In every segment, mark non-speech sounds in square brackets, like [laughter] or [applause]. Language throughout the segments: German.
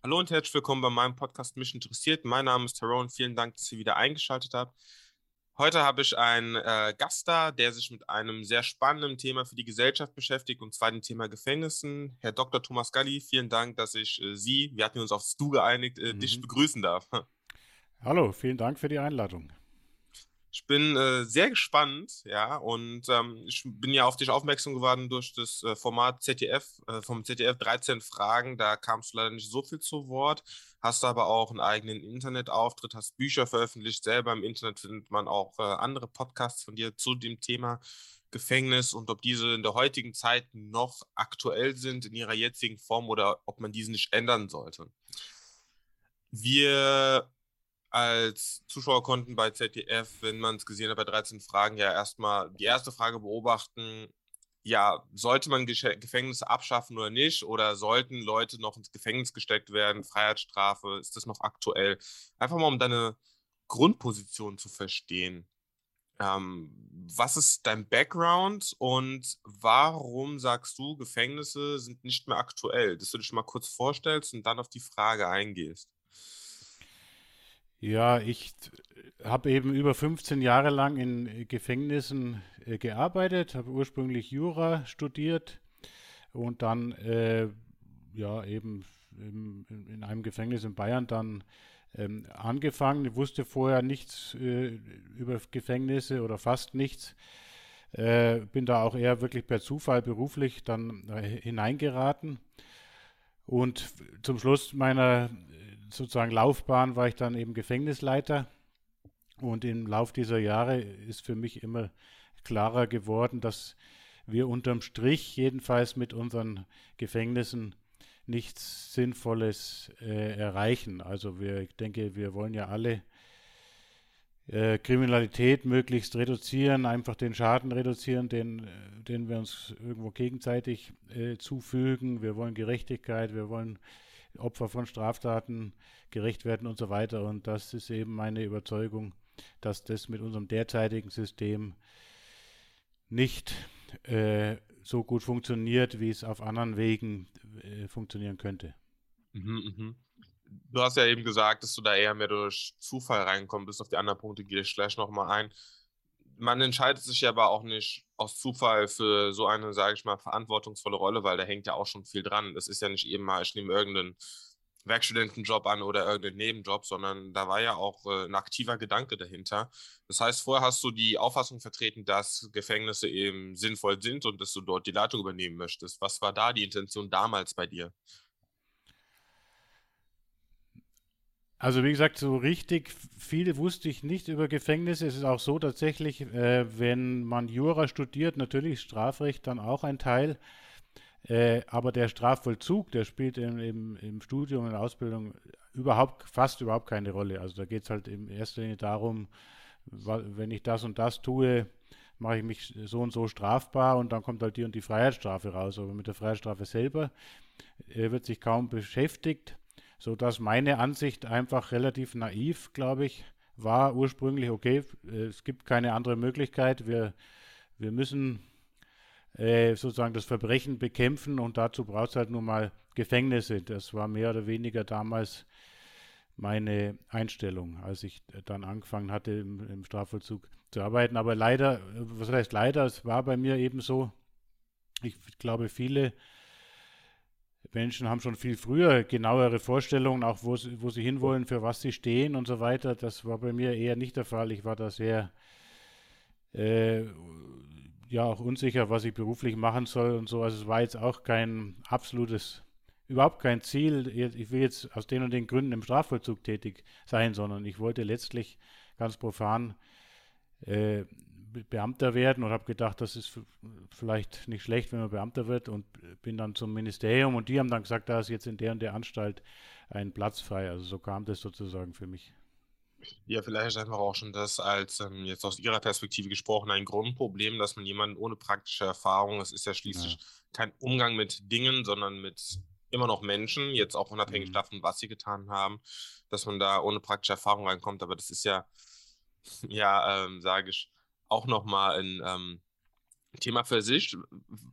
Hallo und herzlich willkommen bei meinem Podcast Mich interessiert. Mein Name ist Tyrone. Vielen Dank, dass ihr wieder eingeschaltet habt. Heute habe ich einen äh, Gast da, der sich mit einem sehr spannenden Thema für die Gesellschaft beschäftigt, und zwar dem Thema Gefängnissen. Herr Dr. Thomas Galli, vielen Dank, dass ich äh, Sie, wir hatten uns aufs Du geeinigt, äh, mhm. dich begrüßen darf. Hallo, vielen Dank für die Einladung. Ich bin äh, sehr gespannt, ja, und ähm, ich bin ja auf dich aufmerksam geworden durch das äh, Format ZDF, äh, vom ZDF 13 Fragen. Da kamst du leider nicht so viel zu Wort, hast aber auch einen eigenen Internetauftritt, hast Bücher veröffentlicht. Selber im Internet findet man auch äh, andere Podcasts von dir zu dem Thema Gefängnis und ob diese in der heutigen Zeit noch aktuell sind in ihrer jetzigen Form oder ob man diese nicht ändern sollte. Wir als Zuschauer konnten bei ZDF, wenn man es gesehen hat, bei 13 Fragen ja erstmal die erste Frage beobachten, ja, sollte man Gefängnisse abschaffen oder nicht? Oder sollten Leute noch ins Gefängnis gesteckt werden? Freiheitsstrafe, ist das noch aktuell? Einfach mal, um deine Grundposition zu verstehen. Ähm, was ist dein Background und warum sagst du, Gefängnisse sind nicht mehr aktuell? Dass du dich mal kurz vorstellst und dann auf die Frage eingehst. Ja, ich habe eben über 15 Jahre lang in Gefängnissen äh, gearbeitet, habe ursprünglich Jura studiert und dann äh, ja eben im, in einem Gefängnis in Bayern dann ähm, angefangen. Ich wusste vorher nichts äh, über Gefängnisse oder fast nichts. Äh, bin da auch eher wirklich per Zufall beruflich dann äh, hineingeraten. Und zum Schluss meiner sozusagen Laufbahn war ich dann eben Gefängnisleiter. Und im Lauf dieser Jahre ist für mich immer klarer geworden, dass wir unterm Strich jedenfalls mit unseren Gefängnissen nichts Sinnvolles äh, erreichen. Also wir, ich denke, wir wollen ja alle äh, Kriminalität möglichst reduzieren, einfach den Schaden reduzieren, den, den wir uns irgendwo gegenseitig äh, zufügen. Wir wollen Gerechtigkeit, wir wollen Opfer von Straftaten gerecht werden und so weiter. Und das ist eben meine Überzeugung, dass das mit unserem derzeitigen System nicht äh, so gut funktioniert, wie es auf anderen Wegen äh, funktionieren könnte. Mhm, mh. Du hast ja eben gesagt, dass du da eher mehr durch Zufall reingekommen bist. Auf die anderen Punkte gehe ich gleich nochmal ein man entscheidet sich ja aber auch nicht aus Zufall für so eine, sage ich mal, verantwortungsvolle Rolle, weil da hängt ja auch schon viel dran. Das ist ja nicht eben mal, ich nehme irgendeinen Werkstudentenjob an oder irgendeinen Nebenjob, sondern da war ja auch äh, ein aktiver Gedanke dahinter. Das heißt, vorher hast du die Auffassung vertreten, dass Gefängnisse eben sinnvoll sind und dass du dort die Leitung übernehmen möchtest. Was war da die Intention damals bei dir? Also wie gesagt, so richtig viel wusste ich nicht über Gefängnisse. Es ist auch so tatsächlich, äh, wenn man Jura studiert, natürlich Strafrecht dann auch ein Teil. Äh, aber der Strafvollzug, der spielt im, im, im Studium, der Ausbildung überhaupt, fast überhaupt keine Rolle. Also da geht es halt in erster Linie darum, wenn ich das und das tue, mache ich mich so und so strafbar und dann kommt halt die und die Freiheitsstrafe raus. Aber mit der Freiheitsstrafe selber äh, wird sich kaum beschäftigt so dass meine Ansicht einfach relativ naiv, glaube ich, war ursprünglich, okay, äh, es gibt keine andere Möglichkeit, wir, wir müssen äh, sozusagen das Verbrechen bekämpfen und dazu braucht es halt nun mal Gefängnisse. Das war mehr oder weniger damals meine Einstellung, als ich dann angefangen hatte, im, im Strafvollzug zu arbeiten. Aber leider, was heißt leider, es war bei mir eben so, ich glaube, viele Menschen haben schon viel früher genauere Vorstellungen, auch wo, wo sie hinwollen, für was sie stehen und so weiter. Das war bei mir eher nicht der Fall. Ich war da sehr, äh, ja, auch unsicher, was ich beruflich machen soll und so. Also es war jetzt auch kein absolutes, überhaupt kein Ziel. Ich will jetzt aus den und den Gründen im Strafvollzug tätig sein, sondern ich wollte letztlich ganz profan äh, Beamter werden und habe gedacht, das ist vielleicht nicht schlecht, wenn man Beamter wird und bin dann zum Ministerium und die haben dann gesagt, da ist jetzt in der und der Anstalt ein Platz frei. Also so kam das sozusagen für mich. Ja, vielleicht ist einfach auch schon das als ähm, jetzt aus Ihrer Perspektive gesprochen ein Grundproblem, dass man jemanden ohne praktische Erfahrung, es ist ja schließlich ja. kein Umgang mit Dingen, sondern mit immer noch Menschen, jetzt auch unabhängig mhm. davon, was sie getan haben, dass man da ohne praktische Erfahrung reinkommt. Aber das ist ja, [laughs] ja, ähm, sage ich, auch nochmal ein ähm, Thema für sich.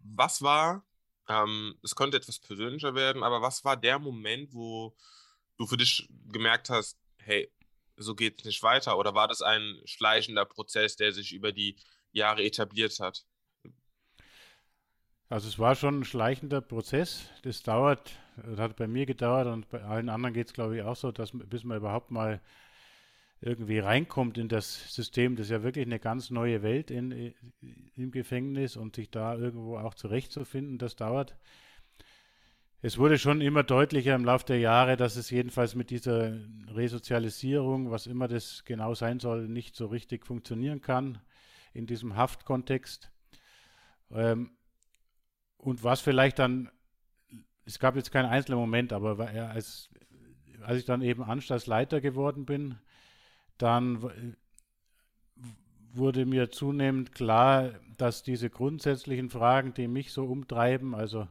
Was war Ähm, es könnte etwas persönlicher werden, aber was war der Moment, wo du für dich gemerkt hast, hey, so geht es nicht weiter? Oder war das ein schleichender Prozess, der sich über die Jahre etabliert hat? Also es war schon ein schleichender Prozess. Das dauert, das hat bei mir gedauert und bei allen anderen geht es, glaube ich, auch so, dass bis man überhaupt mal irgendwie reinkommt in das System, das ist ja wirklich eine ganz neue Welt in, im Gefängnis und sich da irgendwo auch zurechtzufinden, das dauert. Es wurde schon immer deutlicher im Laufe der Jahre, dass es jedenfalls mit dieser Resozialisierung, was immer das genau sein soll, nicht so richtig funktionieren kann in diesem Haftkontext. Ähm, und was vielleicht dann, es gab jetzt keinen einzelnen Moment, aber als, als ich dann eben Anstaltsleiter geworden bin, dann wurde mir zunehmend klar, dass diese grundsätzlichen Fragen, die mich so umtreiben, also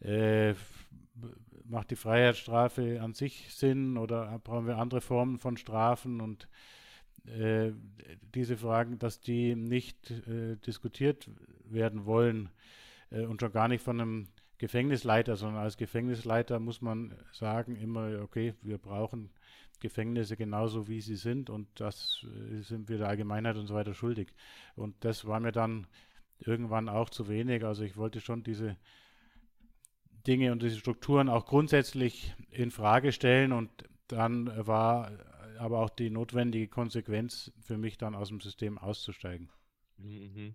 äh, macht die Freiheitsstrafe an sich Sinn oder brauchen wir andere Formen von Strafen und äh, diese Fragen, dass die nicht äh, diskutiert werden wollen äh, und schon gar nicht von einem Gefängnisleiter, sondern als Gefängnisleiter muss man sagen immer, okay, wir brauchen Gefängnisse genauso wie sie sind und das äh, sind wir der Allgemeinheit und so weiter schuldig. Und das war mir dann irgendwann auch zu wenig. Also ich wollte schon diese Dinge und diese Strukturen auch grundsätzlich in Frage stellen und dann war aber auch die notwendige Konsequenz für mich dann aus dem System auszusteigen. Mhm.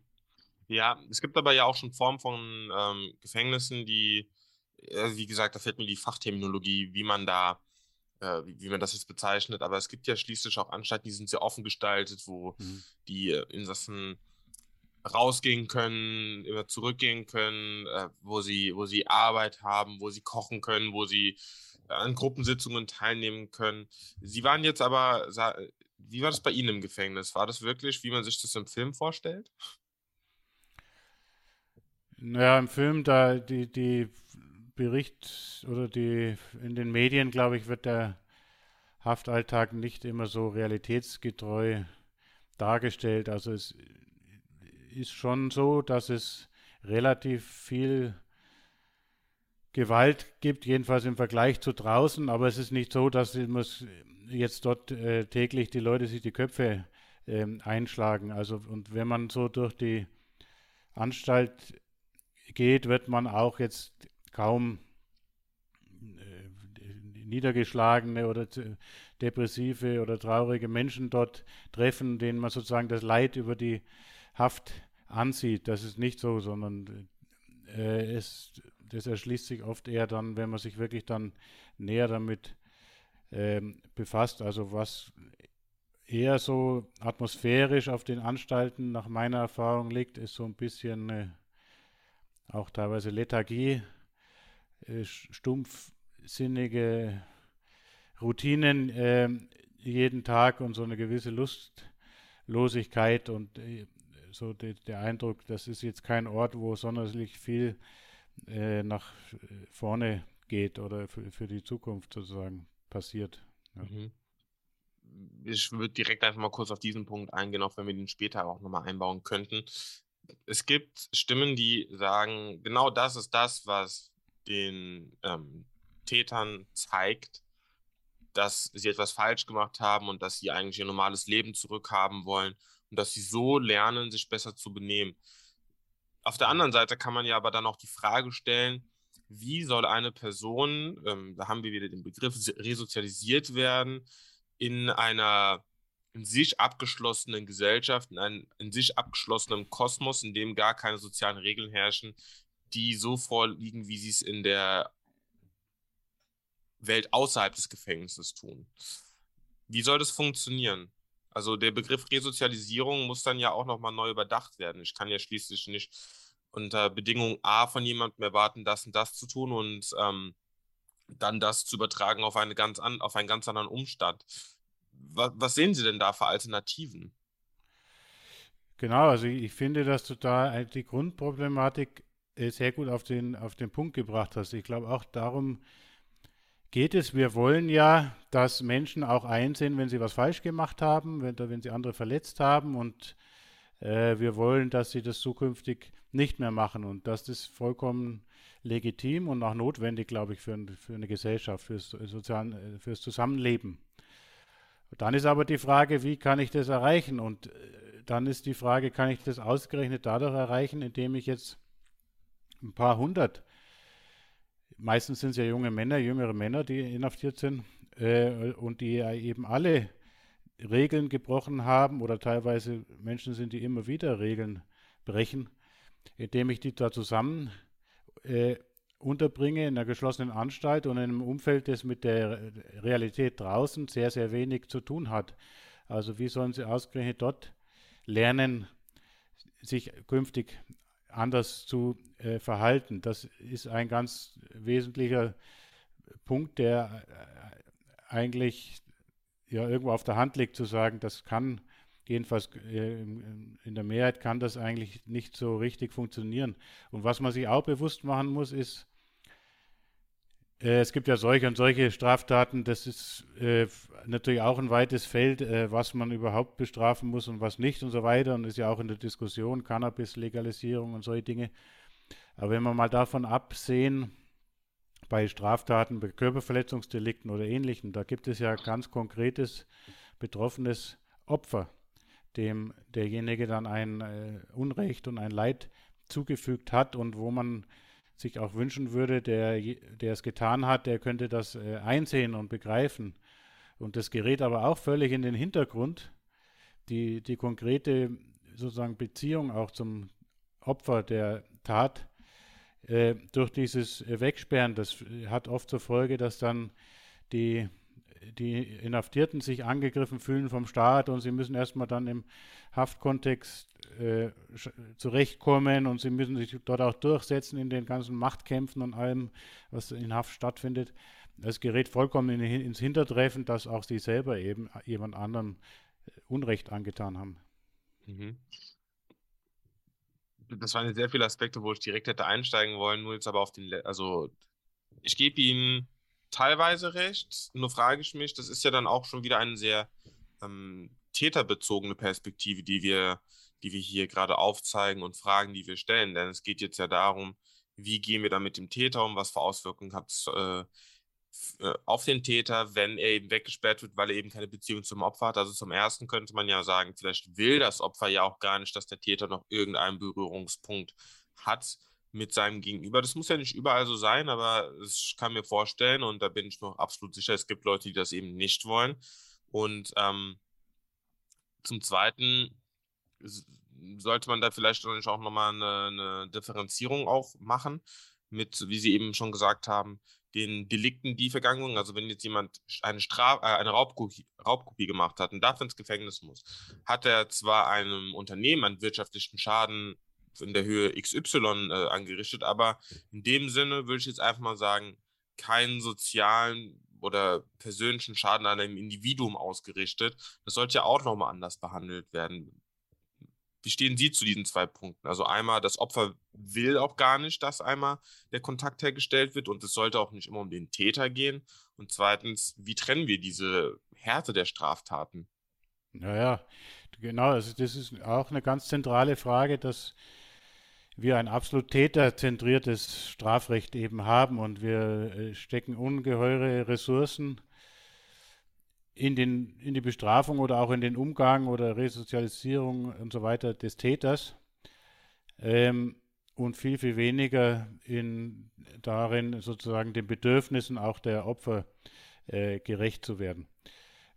Ja, es gibt aber ja auch schon Formen von ähm, Gefängnissen, die, äh, wie gesagt, da fällt mir die Fachterminologie, wie man da äh, wie, wie, man das jetzt bezeichnet, aber es gibt ja schließlich auch Anstalten, die sind sehr offen gestaltet, wo mhm. die Insassen rausgehen können, immer zurückgehen können, äh, wo sie, wo sie Arbeit haben, wo sie kochen können, wo sie an Gruppensitzungen teilnehmen können. Sie waren jetzt aber, wie war das bei Ihnen im Gefängnis? War das wirklich, wie man sich das im Film vorstellt? Naja, im Film, da die, die Bericht oder die in den Medien, glaube ich, wird der Haftalltag nicht immer so realitätsgetreu dargestellt. Also es ist schon so, dass es relativ viel Gewalt gibt, jedenfalls im Vergleich zu draußen, aber es ist nicht so, dass jetzt dort äh, täglich die Leute sich die Köpfe äh, einschlagen. Also und wenn man so durch die Anstalt geht, wird man auch jetzt kaum äh, niedergeschlagene oder depressive oder traurige Menschen dort treffen, denen man sozusagen das Leid über die Haft ansieht. Das ist nicht so, sondern äh, es, das erschließt sich oft eher dann, wenn man sich wirklich dann näher damit ähm, befasst. Also was eher so atmosphärisch auf den Anstalten nach meiner Erfahrung liegt, ist so ein bisschen äh, auch teilweise Lethargie äh, stumpfsinnige Routinen äh, jeden Tag und so eine gewisse Lustlosigkeit und äh, so de, der Eindruck, das ist jetzt kein Ort, wo sonderlich viel äh, nach vorne geht oder für, die Zukunft sozusagen passiert. Ja. Mhm. Ich würde direkt einfach mal kurz auf diesen Punkt eingehen, auch wenn wir den später auch nochmal einbauen könnten. Es gibt Stimmen, die sagen, genau das ist das, was den ähm, Tätern zeigt, dass sie etwas falsch gemacht haben und dass sie eigentlich ihr normales Leben zurückhaben wollen und dass sie so lernen, sich besser zu benehmen. Auf der anderen Seite kann man ja aber dann auch die Frage stellen, wie soll eine Person, ähm, da haben wir wieder den Begriff, resozialisiert werden in einer in sich abgeschlossenen Gesellschaft, in einem in sich abgeschlossenen Kosmos, in dem gar keine sozialen Regeln herrschen, die so vorliegen, wie sie es in der Welt außerhalb des Gefängnisses tun. Wie soll das funktionieren? Also der Begriff Resozialisierung muss dann ja auch nochmal neu überdacht werden. Ich kann ja schließlich nicht unter Bedingung A von jemandem erwarten, das und das zu tun und ähm, dann das zu übertragen auf, eine ganz an, auf einen ganz anderen Umstand. Was, was sehen Sie denn da für Alternativen? Genau, also ich finde, dass du da die Grundproblematik sehr gut auf den, auf den Punkt gebracht hast. Ich glaube, auch darum geht es. Wir wollen ja, dass Menschen auch einsehen, wenn sie was falsch gemacht haben, wenn, wenn sie andere verletzt haben. Und äh, wir wollen, dass sie das zukünftig nicht mehr machen. Und das ist vollkommen legitim und auch notwendig, glaube ich, für, für eine Gesellschaft, fürs, Sozial fürs Zusammenleben. Dann ist aber die Frage, wie kann ich das erreichen? Und äh, dann ist die Frage, kann ich das ausgerechnet dadurch erreichen, indem ich jetzt ein paar hundert, meistens sind es ja junge Männer, jüngere Männer, die inhaftiert sind äh, und die eben alle Regeln gebrochen haben oder teilweise Menschen sind, die immer wieder Regeln brechen, indem ich die da zusammen äh, unterbringe in einer geschlossenen Anstalt und in einem Umfeld, das mit der Realität draußen sehr, sehr wenig zu tun hat. Also wie sollen sie ausgerechnet dort lernen, sich künftig anders zu äh, verhalten? Das ist ein ganz wesentlicher Punkt, der äh, eigentlich ja irgendwo auf der Hand liegt, zu sagen, das kann jedenfalls äh, in der Mehrheit kann das eigentlich nicht so richtig funktionieren. Und was man sich auch bewusst machen muss, ist, es gibt ja solche und solche Straftaten, das ist äh, natürlich auch ein weites Feld, äh, was man überhaupt bestrafen muss und was nicht und so weiter. Und ist ja auch in der Diskussion Cannabis-Legalisierung und solche Dinge. Aber wenn wir mal davon absehen, bei Straftaten, bei Körperverletzungsdelikten oder ähnlichem, da gibt es ja ganz konkretes betroffenes Opfer, dem derjenige dann ein äh, Unrecht und ein Leid zugefügt hat und wo man sich auch wünschen würde, der, der es getan hat, der könnte das äh, einsehen und begreifen. Und das gerät aber auch völlig in den Hintergrund. Die, die konkrete sozusagen Beziehung auch zum Opfer der Tat äh, durch dieses Wegsperren, das hat oft zur Folge, dass dann die, die Inhaftierten sich angegriffen fühlen vom Staat und sie müssen erstmal dann im Haftkontext äh, zurechtkommen und sie müssen sich dort auch durchsetzen in den ganzen Machtkämpfen und allem, was in Haft stattfindet. Es gerät vollkommen in, ins Hintertreffen, dass auch sie selber eben jemand anderem äh, Unrecht angetan haben. Mhm. Das waren sehr viele Aspekte, wo ich direkt hätte einsteigen wollen, nur jetzt aber auf den, also ich gebe Ihnen teilweise recht, nur frage ich mich, das ist ja dann auch schon wieder eine sehr ähm, täterbezogene Perspektive, die wir die wir hier gerade aufzeigen und Fragen, die wir stellen. Denn es geht jetzt ja darum, wie gehen wir da mit dem Täter um, was für Auswirkungen hat es äh, äh, auf den Täter, wenn er eben weggesperrt wird, weil er eben keine Beziehung zum Opfer hat. Also zum Ersten könnte man ja sagen, vielleicht will das Opfer ja auch gar nicht, dass der Täter noch irgendeinen Berührungspunkt hat mit seinem Gegenüber. Das muss ja nicht überall so sein, aber ich kann mir vorstellen, und da bin ich noch absolut sicher, es gibt Leute, die das eben nicht wollen. Und ähm, zum Zweiten sollte man da vielleicht auch nochmal eine, eine Differenzierung auch machen mit, wie Sie eben schon gesagt haben, den Delikten, die Vergangenung. Also wenn jetzt jemand eine, Straf äh, eine Raubkopie, Raubkopie gemacht hat und dafür ins Gefängnis muss, hat er zwar einem Unternehmen einen wirtschaftlichen Schaden in der Höhe XY äh, angerichtet, aber in dem Sinne würde ich jetzt einfach mal sagen, keinen sozialen oder persönlichen Schaden an einem Individuum ausgerichtet. Das sollte ja auch nochmal anders behandelt werden. Wie stehen Sie zu diesen zwei Punkten? Also einmal, das Opfer will auch gar nicht, dass einmal der Kontakt hergestellt wird und es sollte auch nicht immer um den Täter gehen. Und zweitens, wie trennen wir diese Härte der Straftaten? Naja, genau, also das ist auch eine ganz zentrale Frage, dass wir ein absolut täterzentriertes Strafrecht eben haben und wir äh, stecken ungeheure Ressourcen in, den, in die Bestrafung oder auch in den Umgang oder Resozialisierung und so weiter des Täters ähm, und viel, viel weniger in, darin sozusagen den Bedürfnissen auch der Opfer äh, gerecht zu werden.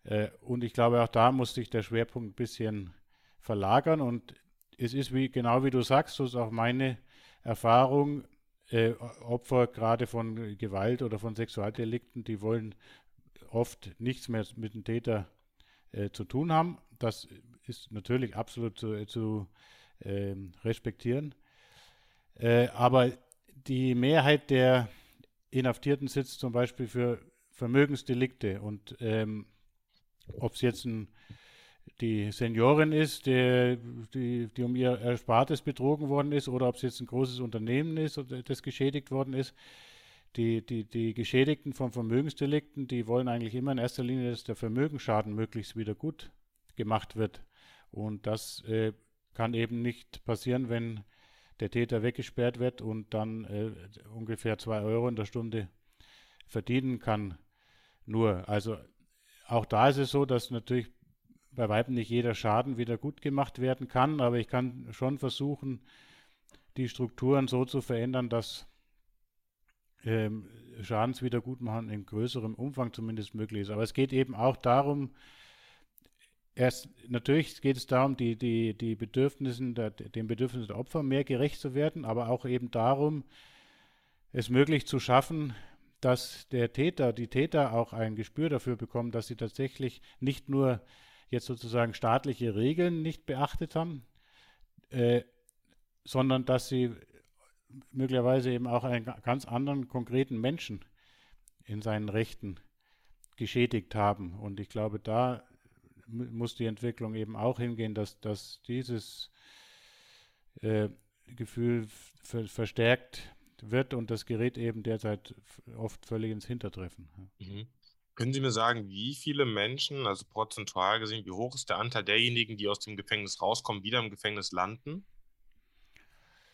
Äh, und ich glaube, auch da muss sich der Schwerpunkt ein bisschen verlagern und es ist wie, genau wie du sagst, so ist auch meine Erfahrung, äh, Opfer gerade von Gewalt oder von Sexualdelikten, die wollen oft nichts mehr mit dem Täter äh, zu tun haben. Das ist natürlich absolut zu, zu äh, respektieren. Äh, aber die Mehrheit der Inhaftierten sitzt zum Beispiel für Vermögensdelikte und ähm, ob es jetzt ein, die Seniorin ist, der, die, die um ihr Erspartes betrogen worden ist, oder ob es jetzt ein großes Unternehmen ist, das geschädigt worden ist, die, die, die Geschädigten von Vermögensdelikten, die wollen eigentlich immer in erster Linie, dass der Vermögensschaden möglichst wieder gut gemacht wird. Und das äh, kann eben nicht passieren, wenn der Täter weggesperrt wird und dann äh, ungefähr zwei Euro in der Stunde verdienen kann. Nur, also auch da ist es so, dass natürlich bei Weitem nicht jeder Schaden wieder gut gemacht werden kann, aber ich kann schon versuchen, die Strukturen so zu verändern, dass ähm, Schadenswiedergutmachen in größerem Umfang zumindest möglich ist. Aber es geht eben auch darum, erst natürlich geht es darum, die, die, die Bedürfnissen der, den Bedürfnissen der Opfer mehr gerecht zu werden, aber auch eben darum, es möglich zu schaffen, dass der Täter, die Täter auch ein Gespür dafür bekommen, dass sie tatsächlich nicht nur jetzt sozusagen staatliche Regeln nicht beachtet haben, äh, sondern dass sie möglicherweise eben auch einen ganz anderen konkreten Menschen in seinen Rechten geschädigt haben. Und ich glaube, da muss die Entwicklung eben auch hingehen, dass, dass dieses äh, Gefühl verstärkt wird und das gerät eben derzeit oft völlig ins Hintertreffen. Mhm. Können Sie mir sagen, wie viele Menschen, also prozentual gesehen, wie hoch ist der Anteil derjenigen, die aus dem Gefängnis rauskommen, wieder im Gefängnis landen?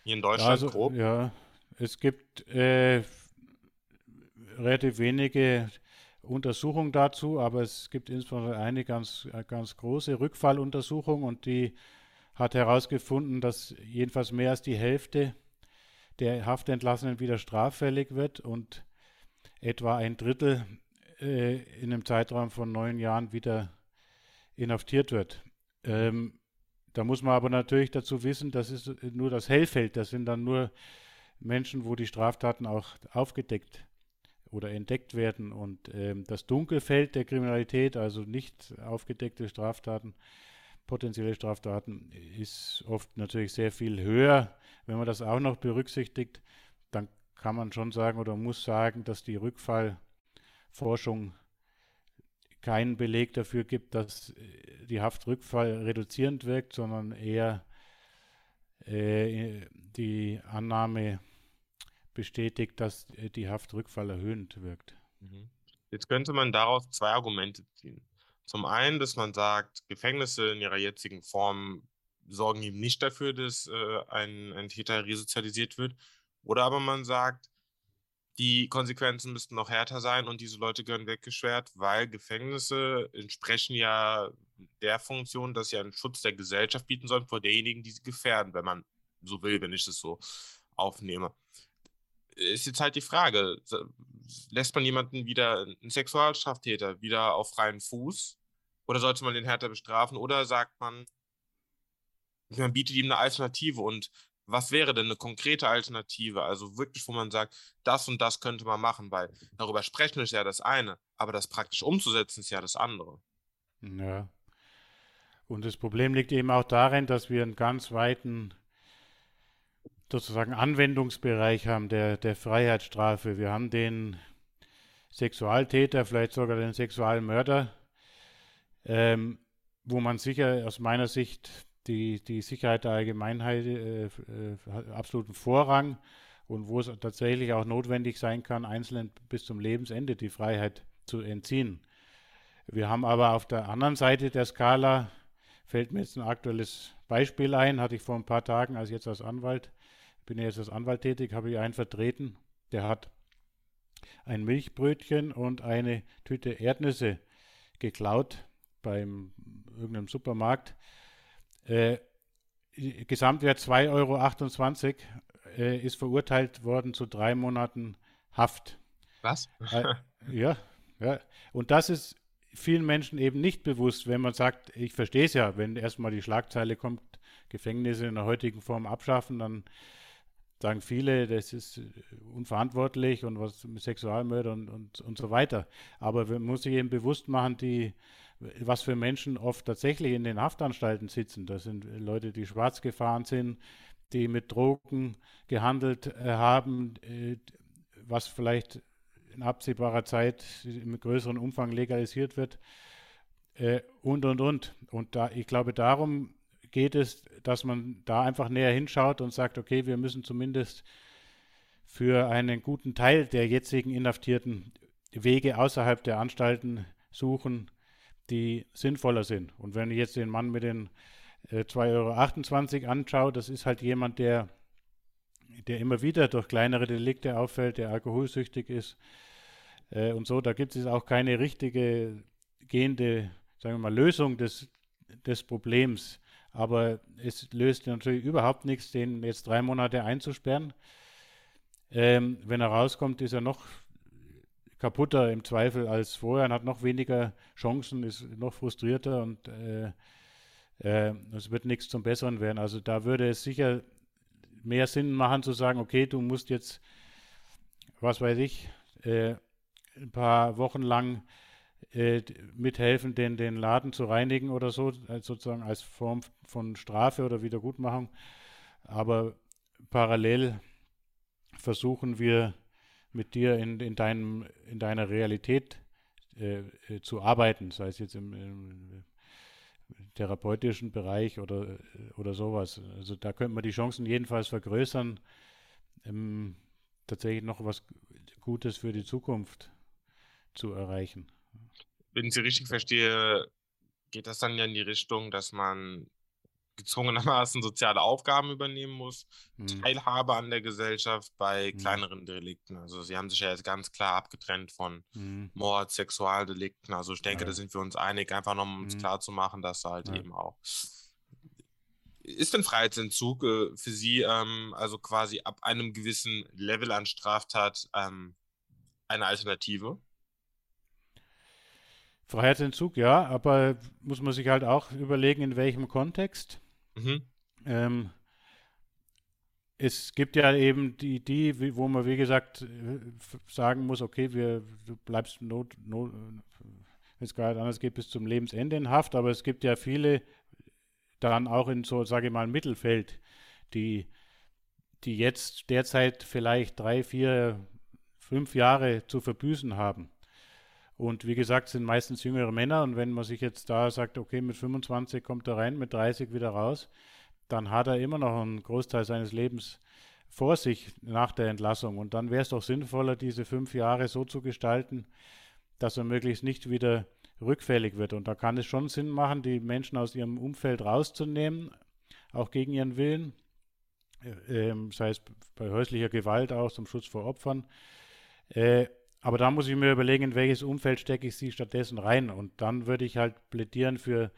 Hier in Deutschland also, grob? Ja, es gibt äh, relativ wenige Untersuchungen dazu, aber es gibt insbesondere eine ganz, ganz große Rückfalluntersuchung und die hat herausgefunden, dass jedenfalls mehr als die Hälfte der Haftentlassenen wieder straffällig wird und etwa ein Drittel äh, in einem Zeitraum von neun Jahren wieder inhaftiert wird. Ähm, da muss man aber natürlich dazu wissen, das ist nur das Hellfeld, das sind dann nur Menschen, wo die Straftaten auch aufgedeckt oder entdeckt werden. Und ähm, das Dunkelfeld der Kriminalität, also nicht aufgedeckte Straftaten, potenzielle Straftaten, ist oft natürlich sehr viel höher. Wenn man das auch noch berücksichtigt, dann kann man schon sagen oder muss sagen, dass die Rückfallforschung keinen Beleg dafür gibt, dass äh, die Haftrückfall reduzierend wirkt, sondern eher äh, die Annahme bestätigt, dass äh, die Haftrückfall erhöhend wirkt. Mhm. Jetzt könnte man daraus zwei Argumente ziehen. Zum einen, dass man sagt, Gefängnisse in ihrer jetzigen Form sorgen eben nicht dafür, dass äh, ein, ein Täter resozialisiert wird. Oder aber man sagt, die Konsequenzen müssten noch härter sein und diese Leute gehören weggeschwert, weil Gefängnisse entsprechen ja der Funktion, dass sie einen Schutz der Gesellschaft bieten sollen vor derjenigen, die sie gefährden, wenn man so will, wenn ich das so aufnehme. Ist jetzt halt die Frage, lässt man jemanden wieder, einen Sexualstraftäter, wieder auf freien Fuß? Oder sollte man den härter bestrafen? Oder sagt man, man bietet ihm eine Alternative und was wäre denn eine konkrete Alternative? Also wirklich, wo man sagt, das und das könnte man machen, weil darüber sprechen ist ja das eine, aber das praktisch umzusetzen ist ja das andere. Ja. Und das Problem liegt eben auch darin, dass wir einen ganz weiten sozusagen Anwendungsbereich haben der, der Freiheitsstrafe. Wir haben den Sexualtäter, vielleicht sogar den Sexualmörder, ähm, wo man sicher aus meiner Sicht die, die Sicherheit der Allgemeinheit äh, äh, absoluten Vorrang und wo es tatsächlich auch notwendig sein kann, Einzelnen bis zum Lebensende die Freiheit zu entziehen. Wir haben aber auf der anderen Seite der Skala, fällt mir jetzt ein aktuelles Beispiel ein, hatte ich vor ein paar Tagen, als jetzt als Anwalt, bin jetzt als Anwalt tätig, habe ich einen vertreten, der hat ein Milchbrötchen und eine Tüte Erdnüsse geklaut beim irgendeinem Supermarkt äh, Gesamtwert 2,28 Euro äh, ist verurteilt worden zu drei Monaten Haft. Was? Äh, [laughs] ja, ja. Und das ist vielen Menschen eben nicht bewusst, wenn man sagt, ich verstehe es ja, wenn erstmal die Schlagzeile kommt, Gefängnisse in der heutigen Form abschaffen, dann sagen viele, das ist unverantwortlich und was mit Sexualmörder und, und, und so weiter. Aber man muss sich eben bewusst machen, die was für Menschen oft tatsächlich in den Haftanstalten sitzen. Das sind Leute, die schwarz gefahren sind, die mit Drogen gehandelt äh, haben, äh, was vielleicht in absehbarer Zeit im größeren Umfang legalisiert wird äh, und, und, und. Und da, ich glaube, darum geht es, dass man da einfach näher hinschaut und sagt, okay, wir müssen zumindest für einen guten Teil der jetzigen Inhaftierten Wege außerhalb der Anstalten suchen, die sinnvoller sind. Und wenn ich jetzt den Mann mit den äh, 2,28 Euro anschaue, das ist halt jemand, der der immer wieder durch kleinere Delikte auffällt, der alkoholsüchtig ist äh, und so. Da gibt es auch keine richtige gehende, sagen wir mal, Lösung des, des Problems. Aber es löst natürlich überhaupt nichts, den jetzt drei Monate einzusperren. Ähm, wenn er rauskommt, ist er noch kaputter im Zweifel als vorher und hat noch weniger Chancen, ist noch frustrierter und äh, äh, es wird nichts zum Besseren werden. Also da würde es sicher mehr Sinn machen zu sagen, okay, du musst jetzt, was weiß ich, äh, ein paar Wochen lang äh, mithelfen, den, den Laden zu reinigen oder so, sozusagen als Form von Strafe oder Wiedergutmachung. Aber parallel versuchen wir mit dir in, in, deinem, in deiner Realität äh, äh, zu arbeiten, sei es jetzt im, im, therapeutischen Bereich oder, oder sowas. Also da könnte man die Chancen jedenfalls vergrößern, ähm, tatsächlich noch was Gutes für die Zukunft zu erreichen. Wenn ich Sie richtig verstehe, geht das dann ja in die Richtung, dass man gezwungenermaßen soziale Aufgaben übernehmen muss, mhm. Teilhabe an der Gesellschaft bei mhm. kleineren Delikten. Also sie haben sich ja jetzt ganz klar abgetrennt von mhm. Mord, Sexualdelikten. Also ich denke, ja. da sind wir uns einig, einfach noch um uns mhm. klar zu machen, dass halt ja. eben auch. Ist denn Freiheitsentzug äh, für Sie ähm, also quasi ab einem gewissen Level an Straftat ähm, eine Alternative? Freiheitsentzug, ja, aber muss man sich halt auch überlegen, in welchem Kontext. Mhm. Ähm, es gibt ja eben die, die, wo man, wie gesagt, sagen muss, okay, wir, du bleibst not, not wenn es gar anders geht, bis zum Lebensende in Haft, aber es gibt ja viele dann auch in so, sage ich mal, Mittelfeld, die, die jetzt derzeit vielleicht drei, vier, fünf Jahre zu verbüßen haben. Und wie gesagt, sind meistens jüngere Männer. Und wenn man sich jetzt da sagt, okay, mit 25 kommt er rein, mit 30 wieder raus, dann hat er immer noch einen Großteil seines Lebens vor sich nach der Entlassung. Und dann wäre es doch sinnvoller, diese fünf Jahre so zu gestalten, dass er möglichst nicht wieder rückfällig wird. Und da kann es schon Sinn machen, die Menschen aus ihrem Umfeld rauszunehmen, auch gegen ihren Willen, äh, ähm, sei es bei häuslicher Gewalt auch zum Schutz vor Opfern. Äh, aber da muss ich mir überlegen, in welches Umfeld stecke ich sie stattdessen rein. Und dann würde ich halt plädieren für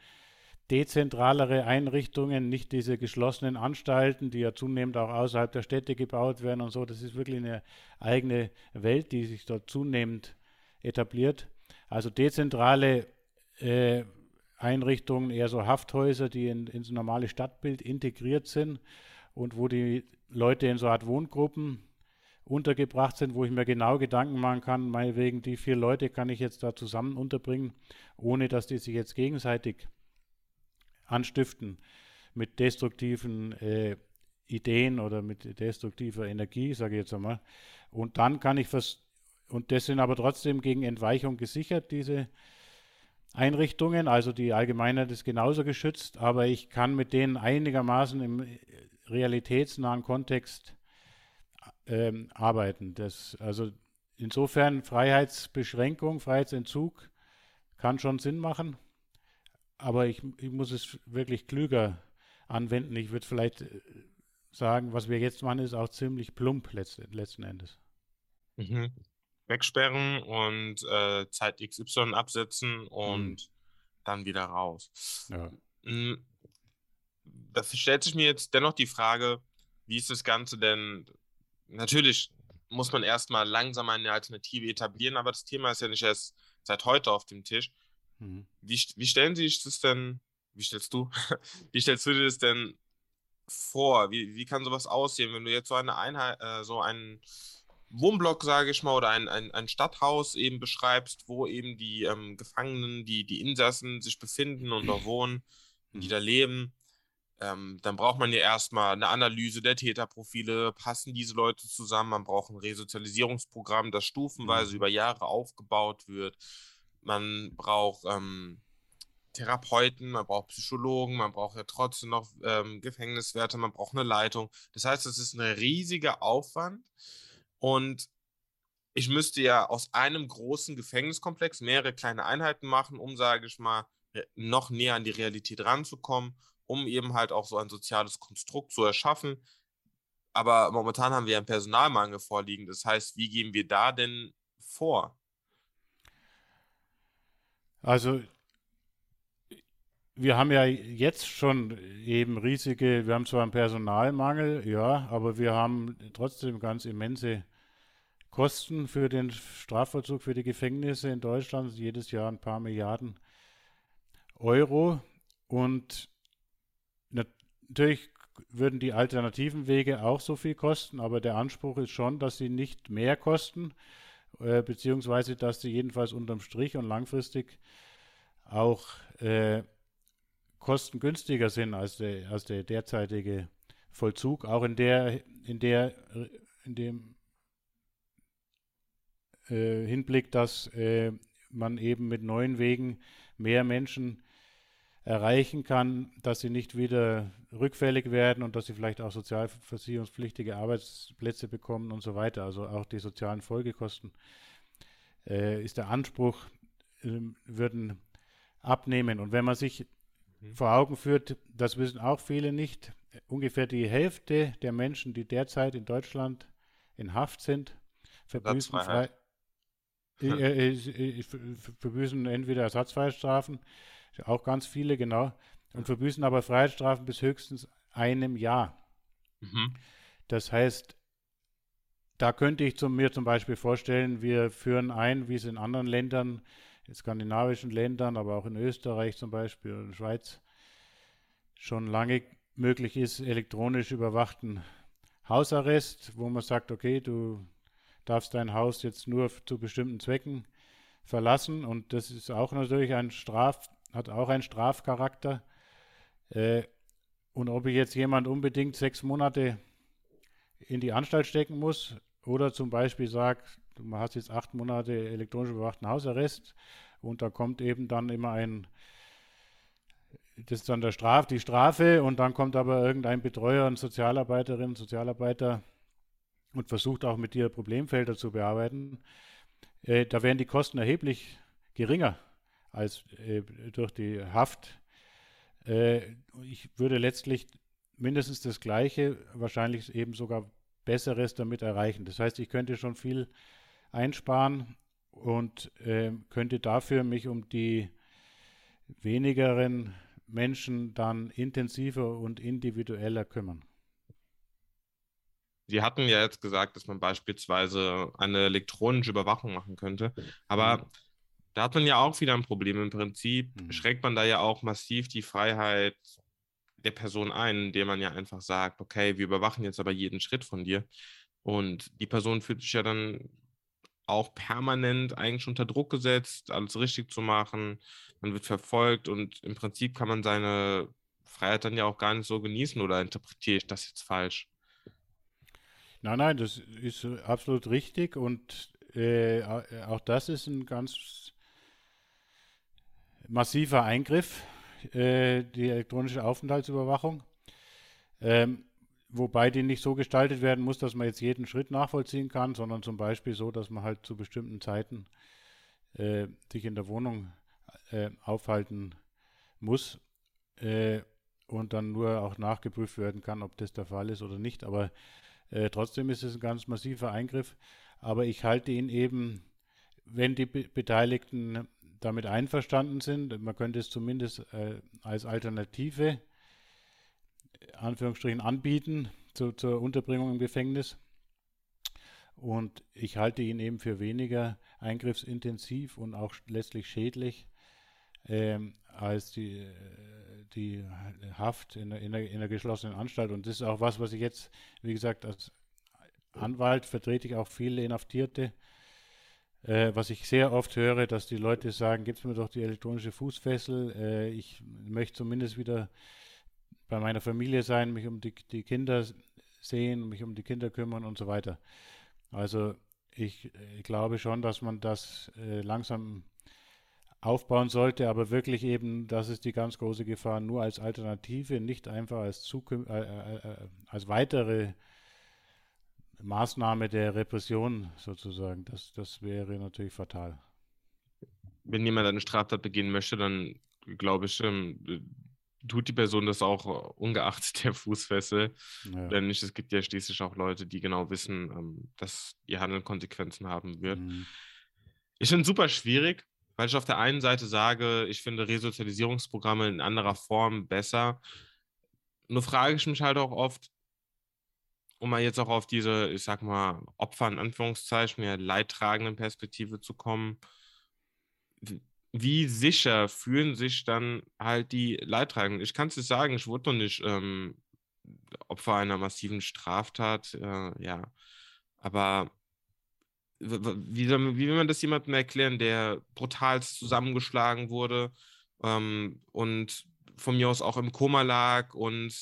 dezentralere Einrichtungen, nicht diese geschlossenen Anstalten, die ja zunehmend auch außerhalb der Städte gebaut werden und so. Das ist wirklich eine eigene Welt, die sich dort zunehmend etabliert. Also dezentrale äh, Einrichtungen, eher so Hafthäuser, die in, ins normale Stadtbild integriert sind und wo die Leute in so Art Wohngruppen untergebracht sind, wo ich mir genau Gedanken machen kann, meinetwegen die vier Leute kann ich jetzt da zusammen unterbringen, ohne dass die sich jetzt gegenseitig anstiften mit destruktiven äh, Ideen oder mit destruktiver Energie, sage ich jetzt einmal. Und dann kann ich was, und das sind aber trotzdem gegen Entweichung gesichert, diese Einrichtungen, also die Allgemeinheit ist genauso geschützt, aber ich kann mit denen einigermaßen im realitätsnahen Kontext ähm, arbeiten. Das, also insofern Freiheitsbeschränkung, Freiheitsentzug kann schon Sinn machen, aber ich, ich muss es wirklich klüger anwenden. Ich würde vielleicht äh, sagen, was wir jetzt machen, ist auch ziemlich plump letzten, letzten Endes. Mhm. Wegsperren und äh, Zeit XY absetzen und mhm. dann wieder raus. Ja. Hm, da stellt sich mir jetzt dennoch die Frage, wie ist das Ganze denn natürlich muss man erstmal langsam eine Alternative etablieren, aber das Thema ist ja nicht erst seit heute auf dem Tisch. Mhm. Wie, wie stellen Sie sich das denn, wie stellst du, [laughs] wie stellst du dir das denn vor? Wie, wie kann sowas aussehen, wenn du jetzt so eine Einheit, äh, so einen Wohnblock, sage ich mal, oder ein, ein, ein Stadthaus eben beschreibst, wo eben die ähm, Gefangenen, die, die Insassen sich befinden und da [clears throat] wohnen, die mhm. da leben ähm, dann braucht man ja erstmal eine Analyse der Täterprofile, passen diese Leute zusammen, man braucht ein Resozialisierungsprogramm, das stufenweise mhm. über Jahre aufgebaut wird. Man braucht ähm, Therapeuten, man braucht Psychologen, man braucht ja trotzdem noch ähm, Gefängniswärter, man braucht eine Leitung. Das heißt, es ist ein riesiger Aufwand und ich müsste ja aus einem großen Gefängniskomplex mehrere kleine Einheiten machen, um, sage ich mal, noch näher an die Realität ranzukommen um eben halt auch so ein soziales Konstrukt zu erschaffen, aber momentan haben wir einen Personalmangel vorliegen. Das heißt, wie gehen wir da denn vor? Also wir haben ja jetzt schon eben riesige, wir haben zwar einen Personalmangel, ja, aber wir haben trotzdem ganz immense Kosten für den Strafvollzug, für die Gefängnisse in Deutschland, jedes Jahr ein paar Milliarden Euro. Und natürlich würden die alternativen Wege auch so viel kosten, aber der Anspruch ist schon, dass sie nicht mehr kosten, äh, beziehungsweise dass sie jedenfalls unterm Strich und langfristig auch äh, kostengünstiger sind als der, als der derzeitige Vollzug, auch in der, in der, in dem äh, Hinblick, dass äh, man eben mit neuen Wegen mehr Menschen erreichen kann, dass sie nicht wieder rückfällig werden und dass sie vielleicht auch sozialversicherungspflichtige Arbeitsplätze bekommen und so weiter. Also auch die sozialen Folgekosten äh, ist der Anspruch, äh, würden abnehmen. Und wenn man sich mhm. vor Augen führt, das wissen auch viele nicht, ungefähr die Hälfte der Menschen, die derzeit in Deutschland in Haft sind, verbüßen, frei, äh, äh, äh verbüßen entweder Ersatzfreistrafen, auch ganz viele, genau, und verbüßen aber Freiheitsstrafen bis höchstens einem Jahr. Mhm. Das heißt, da könnte ich zum, mir zum Beispiel vorstellen, wir führen ein, wie es in anderen Ländern, in skandinavischen Ländern, aber auch in Österreich zum Beispiel und Schweiz schon lange möglich ist, elektronisch überwachten Hausarrest, wo man sagt, okay, du darfst dein Haus jetzt nur zu bestimmten Zwecken verlassen und das ist auch natürlich ein Straf, hat auch einen Strafcharakter. Äh, und ob ich jetzt jemand unbedingt sechs Monate in die Anstalt stecken muss oder zum Beispiel sagt, du hast jetzt acht Monate elektronisch überwachten Hausarrest und da kommt eben dann immer ein das ist dann der Straf, die Strafe und dann kommt aber irgendein Betreuer, ein Sozialarbeiterin, Sozialarbeiter und versucht auch mit dir Problemfelder zu bearbeiten. Äh, da wären die Kosten erheblich geringer als äh, durch die Haft. Äh, ich würde letztlich mindestens das Gleiche, wahrscheinlich eben sogar Besseres damit erreichen. Das heißt, ich könnte schon viel einsparen und äh, könnte dafür mich um die wenigeren Menschen dann intensiver und individueller kümmern. Sie hatten ja jetzt gesagt, dass man beispielsweise eine elektronische Überwachung machen könnte, aber mhm. Da hat man ja auch wieder ein Problem. Im Prinzip mhm. schränkt man da ja auch massiv die Freiheit der Person ein, indem man ja einfach sagt, okay, wir überwachen jetzt aber jeden Schritt von dir. Und die Person fühlt sich ja dann auch permanent eigentlich unter Druck gesetzt, alles richtig zu machen. Man wird verfolgt und im Prinzip kann man seine Freiheit dann ja auch gar nicht so genießen oder interpretiere ich das jetzt falsch? Nein, nein, das ist absolut richtig und äh, auch das ist ein ganz massiver Eingriff, äh, die elektronische Aufenthaltsüberwachung. Ähm, Wobei die nicht so gestaltet werden muss, dass man jetzt jeden Schritt nachvollziehen kann, sondern zum Beispiel so, dass man halt zu bestimmten Zeiten äh, sich in der Wohnung äh, aufhalten muss äh, und dann nur auch nachgeprüft werden kann, ob das der Fall ist oder nicht. Aber äh, trotzdem ist es ein ganz massiver Eingriff. Aber ich halte ihn eben, wenn die Be Beteiligten damit einverstanden sind, man könnte es zumindest äh, als Alternative Anführungsstrichen anbieten zu, zur Unterbringung im Gefängnis. Und ich halte ihn eben für weniger eingriffsintensiv und auch letztlich schädlich ähm, als die, die Haft in einer geschlossenen Anstalt. Und das ist auch was, was ich jetzt, wie gesagt, als Anwalt vertrete ich auch viele Inhaftierte. Äh, was ich sehr oft höre, dass die Leute sagen, gib mir doch die elektronische Fußfessel, äh, ich möchte zumindest wieder bei meiner Familie sein, mich um die, die Kinder sehen, mich um die Kinder kümmern und so weiter. Also ich, ich glaube schon, dass man das äh, langsam aufbauen sollte, aber wirklich eben, das ist die ganz große Gefahr, nur als Alternative, nicht einfach als, Zukün äh, äh, äh, als weitere Maßnahme der Repression sozusagen. Das, das wäre natürlich fatal. Wenn jemand eine Straftat begehen möchte, dann glaube ich, ähm, tut die Person das auch ungeachtet [laughs] der Fußfessel. Ja. Denn nicht, es gibt ja schließlich auch Leute, die genau wissen, ähm, dass ihr Handeln Konsequenzen haben wird. Mhm. Ich finde es super schwierig, weil ich auf der einen Seite sage, ich finde Resozialisierungsprogramme in anderer Form besser. Nur frage ich mich halt auch oft, um mal jetzt auch auf diese, ich sag mal, Opfer in Anführungszeichen, ja, leidtragenden Perspektive zu kommen, wie sicher fühlen sich dann halt die Leidtragenden? Ich kann es dir sagen, ich wurde noch nicht ähm, Opfer einer massiven Straftat, äh, ja. Aber wie, wie will man das jemandem erklären, der brutal zusammengeschlagen wurde ähm, und von mir aus auch im Koma lag und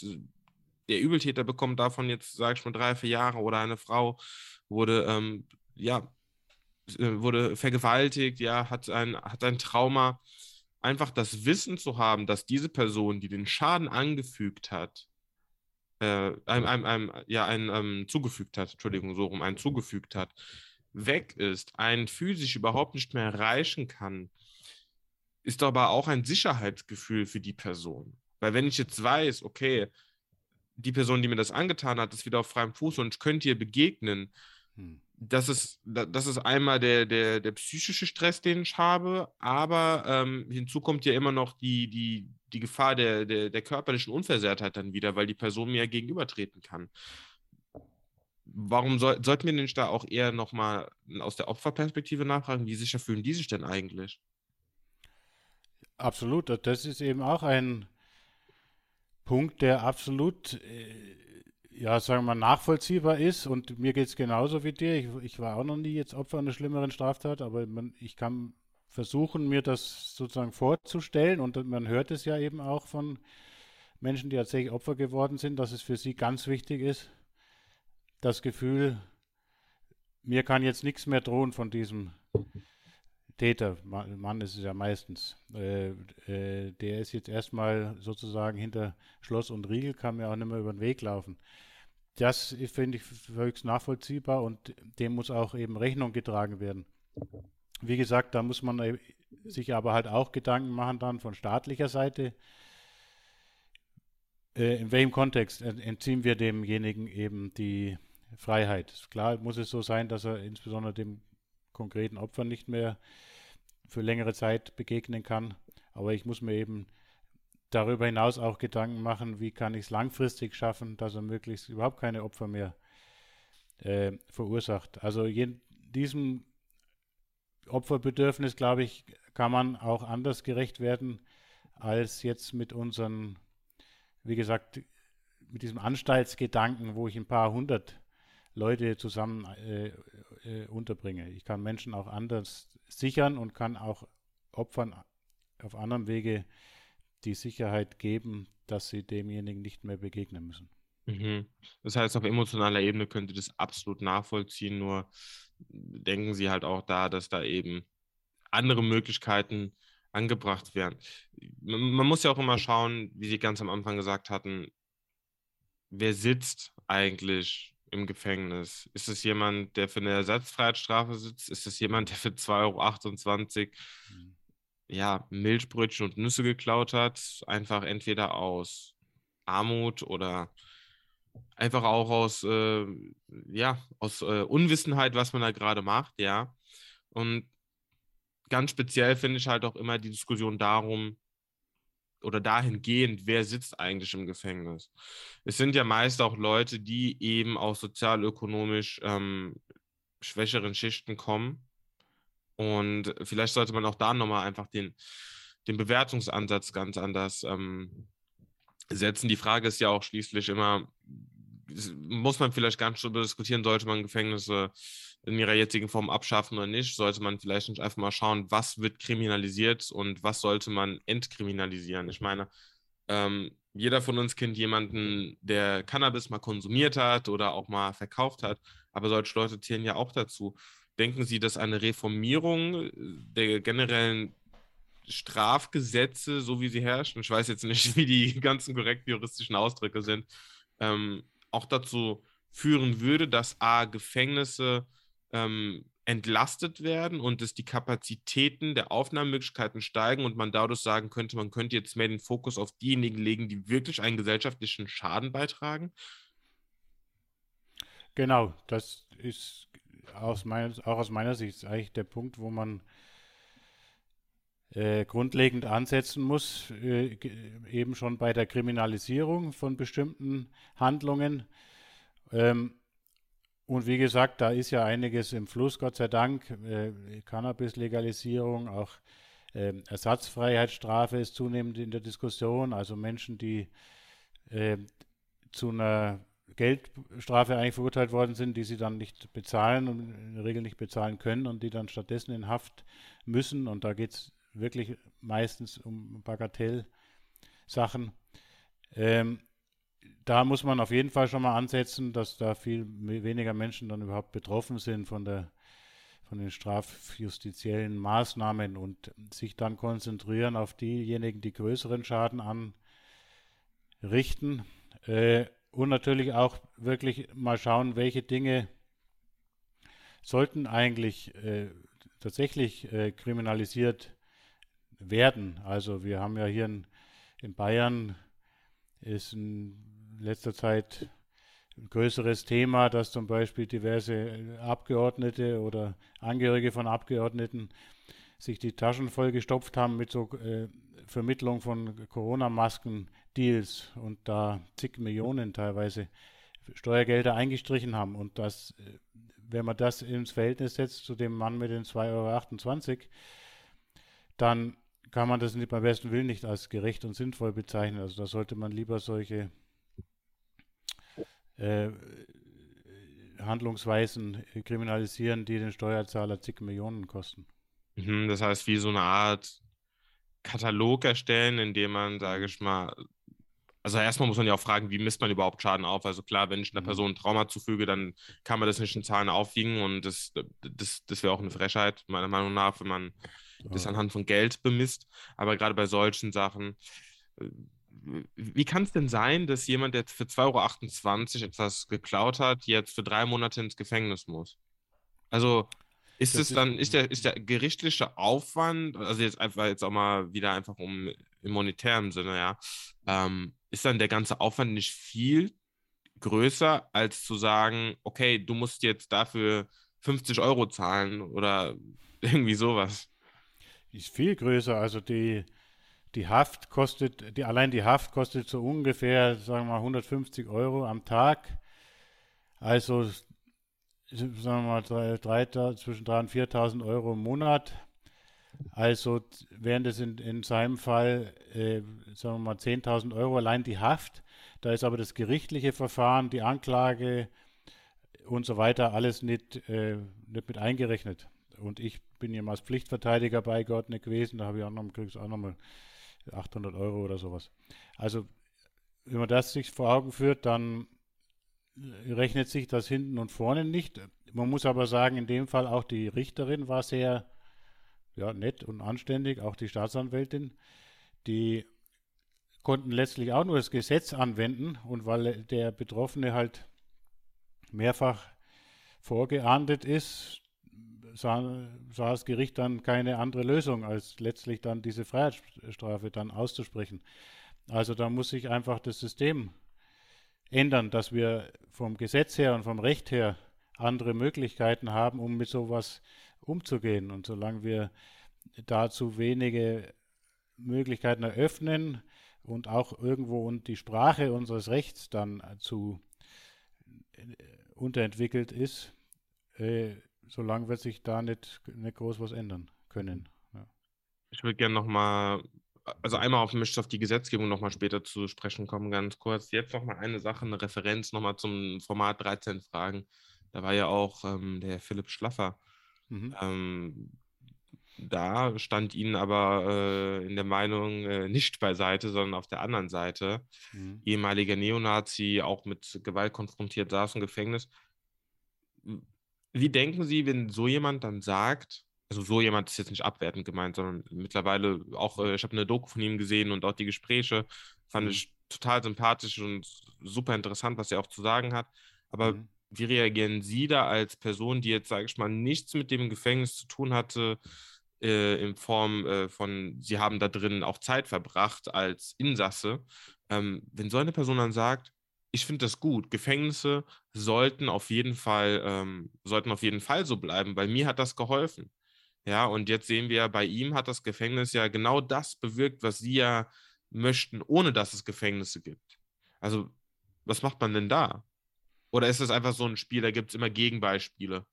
der Übeltäter bekommt davon jetzt, sage ich mal, drei, vier Jahre oder eine Frau wurde, ähm, ja, äh, wurde vergewaltigt, ja, hat ein, hat ein Trauma. Einfach das Wissen zu haben, dass diese Person, die den Schaden angefügt hat, äh, einem, einem, einem, ja, einen ähm, zugefügt hat, Entschuldigung, so rum, einen zugefügt hat, weg ist, einen physisch überhaupt nicht mehr erreichen kann, ist aber auch ein Sicherheitsgefühl für die Person. Weil wenn ich jetzt weiß, okay, die Person, die mir das angetan hat, ist wieder auf freiem Fuß und ich könnte ihr begegnen, hm. das, ist, das ist einmal der, der, der psychische Stress, den ich habe, aber ähm, hinzu kommt ja immer noch die, die, die Gefahr der, der, der körperlichen Unversehrtheit dann wieder, weil die Person mir gegenübertreten kann warum soll, sollten wir nicht da auch eher nochmal aus der Opferperspektive nachfragen, wie sicher fühlen die sich denn eigentlich? Absolut, das ist eben auch ein Punkt, der absolut, äh, ja, sagen wir mal, nachvollziehbar ist und mir geht es genauso wie dir. Ich, ich, war auch noch nie jetzt Opfer einer schlimmeren Straftat, aber man, ich kann versuchen, mir das sozusagen vorzustellen und man hört es ja eben auch von Menschen, die tatsächlich Opfer geworden sind, dass es für sie ganz wichtig ist, das Gefühl, mir kann jetzt nichts mehr drohen von diesem Täter, Mann ist es ja meistens, äh, äh, der ist jetzt erstmal sozusagen hinter Schloss und Riegel, kann mir auch nicht mehr über den Weg laufen. Das finde ich höchst nachvollziehbar und dem muss auch eben Rechnung getragen werden. Wie gesagt, da muss man sich aber halt auch Gedanken machen dann von staatlicher Seite, äh, in welchem Kontext entziehen wir demjenigen eben die Freiheit. Klar muss es so sein, dass er insbesondere dem konkreten Opfer nicht mehr für längere Zeit begegnen kann. Aber ich muss mir eben darüber hinaus auch Gedanken machen, wie kann ich es langfristig schaffen, dass er möglichst überhaupt keine Opfer mehr äh, verursacht. Also diesem Opferbedürfnis, glaube ich, kann man auch anders gerecht werden als jetzt mit unseren, wie gesagt, mit diesem Anstaltsgedanken, wo ich ein paar hundert Leute zusammen äh, äh, unterbringe. Ich kann Menschen auch anders sichern und kann auch Opfern auf anderem Wege die Sicherheit geben, dass sie demjenigen nicht mehr begegnen müssen. Mhm. Das heißt, auf emotionaler Ebene könnt ihr das absolut nachvollziehen, nur denken Sie halt auch da, dass da eben andere Möglichkeiten angebracht werden. Man muss ja auch immer schauen, wie Sie ganz am Anfang gesagt hatten, wer sitzt eigentlich im Gefängnis? Ist es jemand, der für eine Ersatzfreiheitsstrafe sitzt? Ist es jemand, der für 2,28 Euro mhm. ja, Milchbrötchen und Nüsse geklaut hat? Einfach entweder aus Armut oder einfach auch aus, äh, ja, aus äh, Unwissenheit, was man da gerade macht, ja. Und ganz speziell finde ich halt auch immer die Diskussion darum, oder dahingehend, wer sitzt eigentlich im Gefängnis. Es sind ja meist auch Leute, die eben aus sozialökonomisch ähm, schwächeren Schichten kommen. Und vielleicht sollte man auch da nochmal einfach den, den Bewertungsansatz ganz anders ähm, setzen. Die Frage ist ja auch schließlich immer, muss man vielleicht ganz darüber diskutieren, sollte man Gefängnisse in ihrer jetzigen Form abschaffen oder nicht? Sollte man vielleicht nicht einfach mal schauen, was wird kriminalisiert und was sollte man entkriminalisieren? Ich meine, ähm, jeder von uns kennt jemanden, der Cannabis mal konsumiert hat oder auch mal verkauft hat, aber solche Leute zählen ja auch dazu. Denken Sie, dass eine Reformierung der generellen Strafgesetze, so wie sie herrschen, ich weiß jetzt nicht, [laughs] wie die ganzen korrekten juristischen Ausdrücke sind, ähm, auch dazu führen würde, dass A, Gefängnisse ähm, entlastet werden und dass die Kapazitäten der Aufnahmemöglichkeiten steigen und man dadurch sagen könnte, man könnte jetzt mehr den Fokus auf diejenigen legen, die wirklich einen gesellschaftlichen Schaden beitragen? Genau, das ist aus mein, auch aus meiner Sicht eigentlich der Punkt, wo man äh, grundlegend ansetzen muss, äh, eben schon bei der Kriminalisierung von bestimmten Handlungen. Ähm, und wie gesagt, da ist ja einiges im Fluss, Gott sei Dank. Äh, Cannabis-Legalisierung, auch äh, Ersatzfreiheitsstrafe ist zunehmend in der Diskussion. Also Menschen, die äh, zu einer Geldstrafe eigentlich verurteilt worden sind, die sie dann nicht bezahlen und in der Regel nicht bezahlen können und die dann stattdessen in Haft müssen. Und da geht es wirklich meistens um Bagatellsachen. Ähm, da muss man auf jeden Fall schon mal ansetzen, dass da viel weniger Menschen dann überhaupt betroffen sind von der von den strafjustiziellen Maßnahmen und sich dann konzentrieren auf diejenigen, die größeren Schaden anrichten. Äh, und natürlich auch wirklich mal schauen, welche Dinge sollten eigentlich äh, tatsächlich äh, kriminalisiert werden. Also wir haben ja hier in, in Bayern ist in letzter Zeit ein größeres Thema, dass zum Beispiel diverse Abgeordnete oder Angehörige von Abgeordneten sich die Taschen vollgestopft haben mit so äh, Vermittlung von Corona-Masken-Deals und da zig Millionen teilweise Steuergelder eingestrichen haben. Und das, äh, wenn man das ins Verhältnis setzt zu dem Mann mit den 2,28 Euro, dann kann man das nicht beim besten Willen nicht als gerecht und sinnvoll bezeichnen. Also da sollte man lieber solche äh, Handlungsweisen kriminalisieren, die den Steuerzahler zig Millionen kosten. Mhm, das heißt, wie so eine Art Katalog erstellen, in dem man, sage ich mal, also erstmal muss man ja auch fragen, wie misst man überhaupt Schaden auf? Also klar, wenn ich einer mhm. Person ein Trauma zufüge, dann kann man das nicht in Zahlen aufwiegen und das, das, das wäre auch eine Frechheit, meiner Meinung nach, wenn man das anhand von Geld bemisst. Aber gerade bei solchen Sachen, äh, wie kann es denn sein, dass jemand, der für 2,28 Euro etwas geklaut hat, jetzt für drei Monate ins Gefängnis muss? Also ist das es dann, ist der, ist der gerichtliche Aufwand, also jetzt einfach jetzt auch mal wieder einfach um im monetären Sinne, ja, ähm, ist dann der ganze Aufwand nicht viel größer, als zu sagen, okay, du musst jetzt dafür 50 Euro zahlen oder [laughs] irgendwie sowas? Ist viel größer. Also die, die Haft kostet, die, allein die Haft kostet so ungefähr, sagen wir mal, 150 Euro am Tag. Also sagen wir mal, drei, drei, zwischen 3.000 und 4.000 Euro im Monat. Also wären das in, in seinem Fall, äh, sagen wir mal, 10.000 Euro allein die Haft. Da ist aber das gerichtliche Verfahren, die Anklage und so weiter alles nicht, äh, nicht mit eingerechnet. Und ich bin ja als Pflichtverteidiger beigeordnet gewesen, da habe ich auch noch, kriegst auch nochmal 800 Euro oder sowas. Also wenn man das sich vor Augen führt, dann rechnet sich das hinten und vorne nicht. Man muss aber sagen, in dem Fall auch die Richterin war sehr ja, nett und anständig, auch die Staatsanwältin. Die konnten letztlich auch nur das Gesetz anwenden und weil der Betroffene halt mehrfach vorgeahndet ist, sah, sah, das Gericht dann keine andere Lösung, als letztlich dann diese Freiheitsstrafe dann auszusprechen. Also da muss sich einfach das System ändern, dass wir vom Gesetz her und vom Recht her andere Möglichkeiten haben, um mit sowas umzugehen. Und solange wir dazu wenige Möglichkeiten eröffnen und auch irgendwo und die Sprache unseres Rechts dann zu äh, unterentwickelt ist, äh, solange wird sich da nicht, nicht groß was ändern können. Ja. Ich würde gerne nochmal also einmal auf mich auf die Gesetzgebung nochmal später zu sprechen kommen, ganz kurz. Jetzt nochmal eine Sache, eine Referenz nochmal zum Format 13 Fragen. Da war ja auch ähm, der Philipp Schlaffer. Mhm. Ähm, da stand Ihnen aber äh, in der Meinung äh, nicht beiseite, sondern auf der anderen Seite. Mhm. Ehemaliger Neonazi, auch mit Gewalt konfrontiert, saß im Gefängnis. Wie denken Sie, wenn so jemand dann sagt, also so jemand ist jetzt nicht abwertend gemeint, sondern mittlerweile auch, äh, ich habe eine Doku von ihm gesehen und auch die Gespräche fand mhm. ich total sympathisch und super interessant, was er auch zu sagen hat. Aber mhm. wie reagieren Sie da als Person, die jetzt, sage ich mal, nichts mit dem Gefängnis zu tun hatte, äh, in Form äh, von, Sie haben da drin auch Zeit verbracht als Insasse. Ähm, wenn so eine Person dann sagt, ich finde das gut. Gefängnisse sollten auf jeden Fall, ähm, sollten auf jeden Fall so bleiben, weil mir hat das geholfen. Ja, und jetzt sehen wir, bei ihm hat das Gefängnis ja genau das bewirkt, was sie ja möchten, ohne dass es Gefängnisse gibt. Also, was macht man denn da? Oder ist es einfach so ein Spiel, da gibt es immer Gegenbeispiele?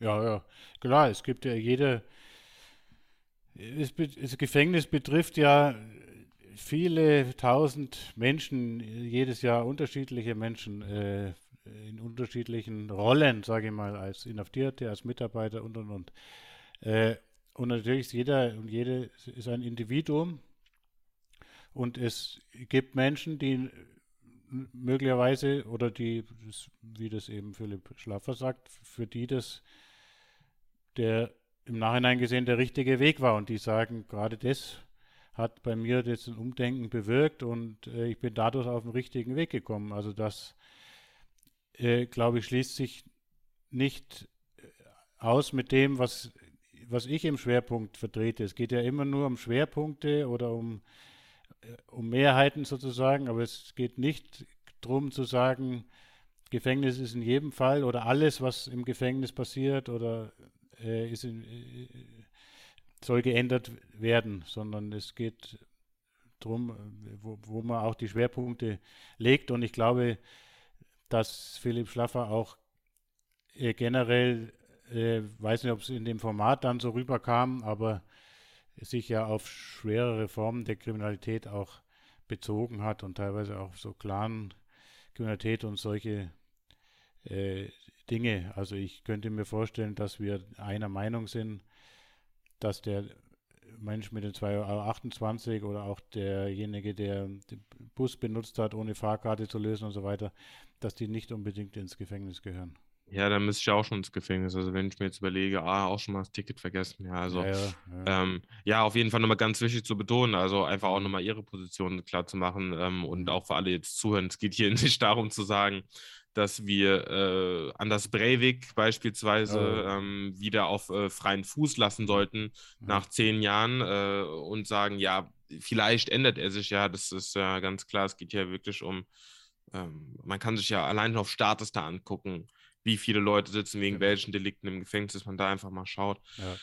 Ja, ja, klar, es gibt ja jede. Das Gefängnis betrifft ja viele tausend Menschen, jedes Jahr unterschiedliche Menschen äh, in unterschiedlichen Rollen, sage ich mal, als Inhaftierte, als Mitarbeiter und und und. Äh, und natürlich ist jeder und jede ist ein Individuum. Und es gibt Menschen, die möglicherweise oder die, wie das eben Philipp Schlaffer sagt, für die das der im Nachhinein gesehen der richtige Weg war. Und die sagen, gerade das hat bei mir jetzt ein Umdenken bewirkt und äh, ich bin dadurch auf den richtigen Weg gekommen. Also das, äh, glaube ich, schließt sich nicht aus mit dem, was was ich im Schwerpunkt vertrete. Es geht ja immer nur um Schwerpunkte oder um, äh, um Mehrheiten sozusagen, aber es geht nicht darum zu sagen, Gefängnis ist in jedem Fall oder alles, was im Gefängnis passiert oder äh, ist in, äh, soll geändert werden, sondern es geht darum, wo, wo man auch die Schwerpunkte legt. Und ich glaube, dass Philipp Schlaffer auch äh, generell äh, weiß nicht, ob es in dem Format dann so rüberkam, aber sich ja auf schwerere Formen der Kriminalität auch bezogen hat und teilweise auch so Clan-Kriminalität und solche äh, Dinge. Also ich könnte mir vorstellen, dass wir einer Meinung sind, dass der Mensch mit den 2,28 Euro oder auch derjenige, der den Bus benutzt hat, ohne Fahrkarte zu lösen und so weiter, dass die nicht unbedingt ins Gefängnis gehören. Ja, dann müsste ich auch schon ins Gefängnis. Also wenn ich mir jetzt überlege, ah, auch schon mal das Ticket vergessen. Ja, also ja, ja, ja. Ähm, ja auf jeden Fall nochmal ganz wichtig zu betonen, also einfach auch nochmal ihre Position klar zu machen ähm, und mhm. auch für alle jetzt zuhören. Es geht hier [laughs] nicht darum zu sagen, dass wir äh, Anders Breivik beispielsweise oh. ähm, wieder auf äh, freien Fuß lassen sollten mhm. nach zehn Jahren äh, und sagen, ja, vielleicht ändert er sich ja. Das ist ja ganz klar. Es geht hier wirklich um, ähm, man kann sich ja allein auf Status da angucken wie viele Leute sitzen wegen genau. welchen Delikten im Gefängnis, dass man da einfach mal schaut. Ja.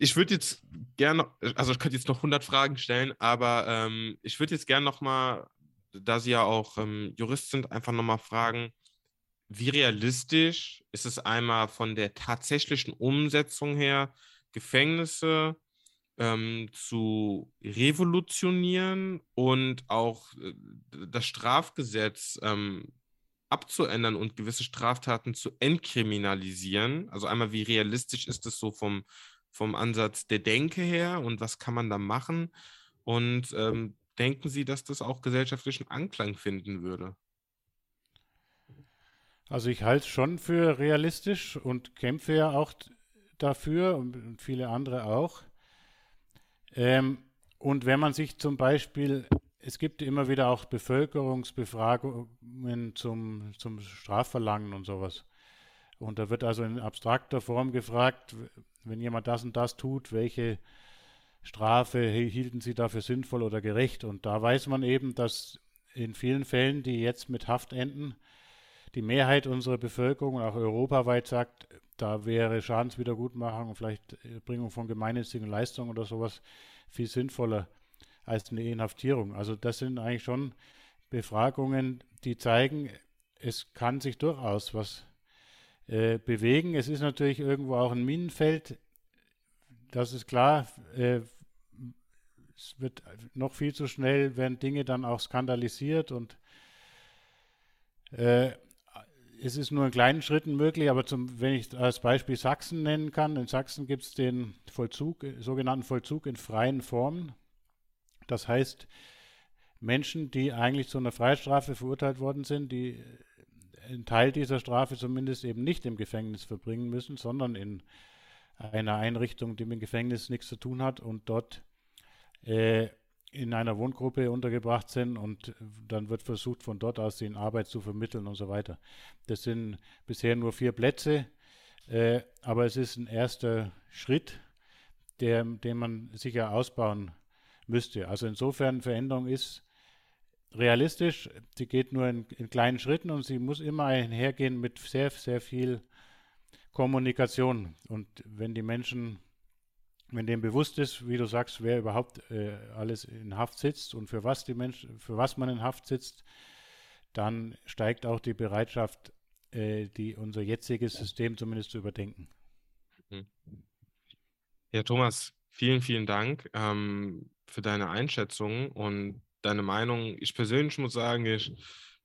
Ich würde jetzt gerne, also ich könnte jetzt noch 100 Fragen stellen, aber ähm, ich würde jetzt gerne noch mal, da Sie ja auch ähm, Jurist sind, einfach noch mal fragen, wie realistisch ist es einmal von der tatsächlichen Umsetzung her, Gefängnisse ähm, zu revolutionieren und auch äh, das Strafgesetz ähm, abzuändern und gewisse Straftaten zu entkriminalisieren. Also einmal, wie realistisch ist es so vom, vom Ansatz der Denke her und was kann man da machen? Und ähm, denken Sie, dass das auch gesellschaftlichen Anklang finden würde? Also ich halte es schon für realistisch und kämpfe ja auch dafür und viele andere auch. Ähm, und wenn man sich zum Beispiel es gibt immer wieder auch Bevölkerungsbefragungen zum, zum Strafverlangen und sowas. Und da wird also in abstrakter Form gefragt, wenn jemand das und das tut, welche Strafe hielten Sie dafür sinnvoll oder gerecht? Und da weiß man eben, dass in vielen Fällen, die jetzt mit Haft enden, die Mehrheit unserer Bevölkerung, auch europaweit, sagt, da wäre Schadenswiedergutmachung und vielleicht Bringung von gemeinnützigen Leistungen oder sowas viel sinnvoller als eine Inhaftierung. Also das sind eigentlich schon Befragungen, die zeigen, es kann sich durchaus was äh, bewegen. Es ist natürlich irgendwo auch ein Minenfeld. Das ist klar. Äh, es wird noch viel zu schnell, werden Dinge dann auch skandalisiert und äh, es ist nur in kleinen Schritten möglich, aber zum, wenn ich als Beispiel Sachsen nennen kann, in Sachsen gibt es den Vollzug, sogenannten Vollzug in freien Formen. Das heißt, Menschen, die eigentlich zu einer Freistrafe verurteilt worden sind, die einen Teil dieser Strafe zumindest eben nicht im Gefängnis verbringen müssen, sondern in einer Einrichtung, die mit dem Gefängnis nichts zu tun hat und dort äh, in einer Wohngruppe untergebracht sind und dann wird versucht, von dort aus den Arbeit zu vermitteln und so weiter. Das sind bisher nur vier Plätze, äh, aber es ist ein erster Schritt, der, den man sicher ausbauen müsste. Also insofern Veränderung ist realistisch, sie geht nur in, in kleinen Schritten und sie muss immer einhergehen mit sehr, sehr viel Kommunikation. Und wenn die Menschen wenn dem bewusst ist, wie du sagst, wer überhaupt äh, alles in Haft sitzt und für was die Menschen, für was man in Haft sitzt, dann steigt auch die Bereitschaft, äh, die unser jetziges System zumindest zu überdenken. Mhm. Ja, Thomas, vielen, vielen Dank ähm, für deine Einschätzung und deine Meinung. Ich persönlich muss sagen, ich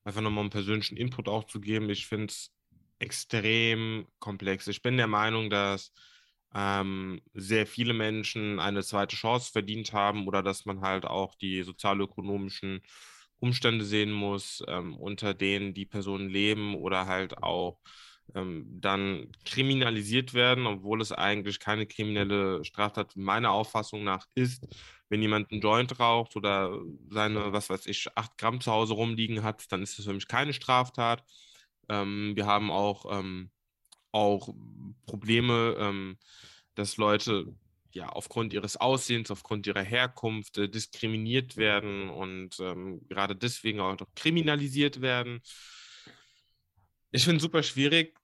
einfach nochmal einen persönlichen Input auch zu geben. Ich finde es extrem komplex. Ich bin der Meinung, dass ähm, sehr viele Menschen eine zweite Chance verdient haben oder dass man halt auch die sozialökonomischen Umstände sehen muss, ähm, unter denen die Personen leben oder halt auch ähm, dann kriminalisiert werden, obwohl es eigentlich keine kriminelle Straftat meiner Auffassung nach ist. Wenn jemand einen Joint raucht oder seine, was weiß ich, acht Gramm zu Hause rumliegen hat, dann ist das für mich keine Straftat. Ähm, wir haben auch ähm, auch Probleme, ähm, dass Leute ja aufgrund ihres Aussehens, aufgrund ihrer Herkunft äh, diskriminiert werden und ähm, gerade deswegen auch noch kriminalisiert werden. Ich finde es super schwierig.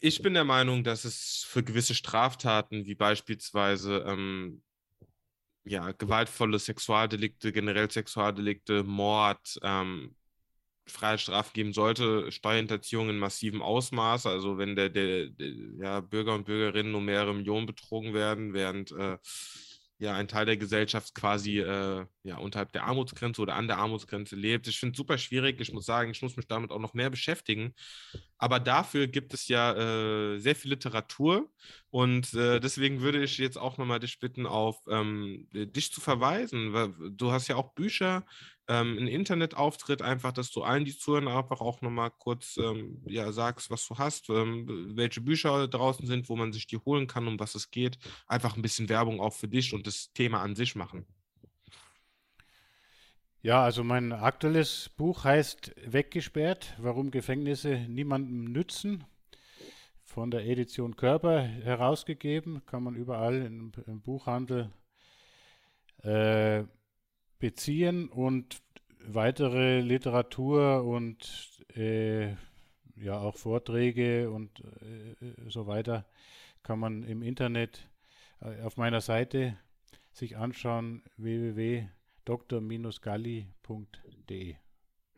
Ich bin der Meinung, dass es für gewisse Straftaten wie beispielsweise ähm, ja, gewaltvolle Sexualdelikte, generell Sexualdelikte, Mord, ähm, Freiheitsstrafen geben sollte, Steuerhinterziehung in massivem Ausmaß. Also wenn der, der, der ja, Bürger und Bürgerinnen um mehrere Millionen betrogen werden, während äh, ja ein Teil der Gesellschaft quasi äh, ja, unterhalb der Armutsgrenze oder an der Armutsgrenze lebt. Ich finde es super schwierig. Ich muss sagen, ich muss mich damit auch noch mehr beschäftigen. Aber dafür gibt es ja äh, sehr viel Literatur und äh, deswegen würde ich jetzt auch nochmal dich bitten, auf ähm, dich zu verweisen. Du hast ja auch Bücher, ähm, einen Internetauftritt, einfach, dass du allen, die zuhören, einfach auch nochmal kurz ähm, ja, sagst, was du hast, ähm, welche Bücher draußen sind, wo man sich die holen kann, um was es geht. Einfach ein bisschen Werbung auch für dich und das Thema an sich machen. Ja, also mein aktuelles Buch heißt Weggesperrt, warum Gefängnisse niemandem nützen. Von der Edition Körper herausgegeben, kann man überall im, im Buchhandel äh, beziehen und weitere Literatur und äh, ja auch Vorträge und äh, so weiter kann man im Internet äh, auf meiner Seite sich anschauen www.dr-galli.de.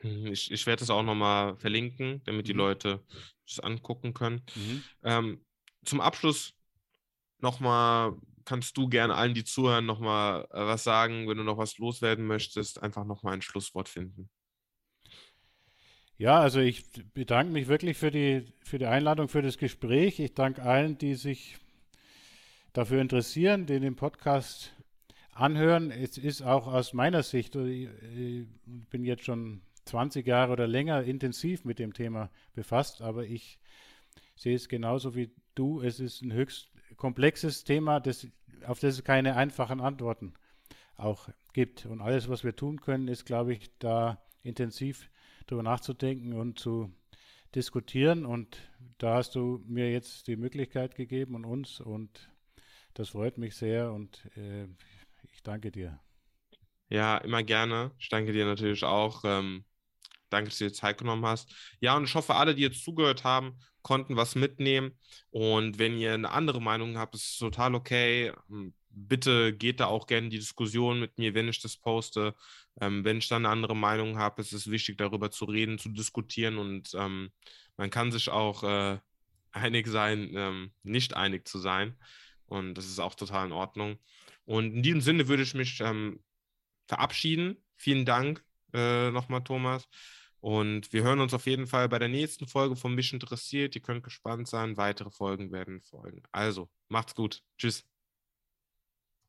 Mhm, ich, ich werde das auch nochmal verlinken, damit die mhm. Leute das angucken können. Mhm. Ähm, zum Abschluss nochmal kannst du gerne allen, die zuhören, nochmal äh, was sagen, wenn du noch was loswerden möchtest, einfach nochmal ein Schlusswort finden. Ja, also ich bedanke mich wirklich für die, für die Einladung, für das Gespräch. Ich danke allen, die sich dafür interessieren, die den Podcast anhören. Es ist auch aus meiner Sicht, ich bin jetzt schon 20 Jahre oder länger intensiv mit dem Thema befasst, aber ich sehe es genauso wie du. Es ist ein höchst komplexes Thema, das, auf das es keine einfachen Antworten auch gibt. Und alles, was wir tun können, ist, glaube ich, da intensiv darüber nachzudenken und zu diskutieren. Und da hast du mir jetzt die Möglichkeit gegeben und uns. Und das freut mich sehr und äh, ich danke dir. Ja, immer gerne. Ich danke dir natürlich auch. Ähm, danke, dass du dir Zeit genommen hast. Ja, und ich hoffe, alle, die jetzt zugehört haben, konnten was mitnehmen. Und wenn ihr eine andere Meinung habt, ist es total okay. Hm, bitte geht da auch gerne in die Diskussion mit mir, wenn ich das poste. Ähm, wenn ich dann eine andere Meinung habe, ist es wichtig, darüber zu reden, zu diskutieren. Und ähm, man kann sich auch äh, [laughs] einig sein, ähm, nicht einig zu sein. Und das ist auch total in Ordnung. Und in diesem Sinne würde ich mich ähm, verabschieden. Vielen Dank äh, nochmal, Thomas. Und wir hören uns auf jeden Fall bei der nächsten Folge von Mich interessiert. Ihr könnt gespannt sein. Weitere Folgen werden folgen. Also, macht's gut. Tschüss.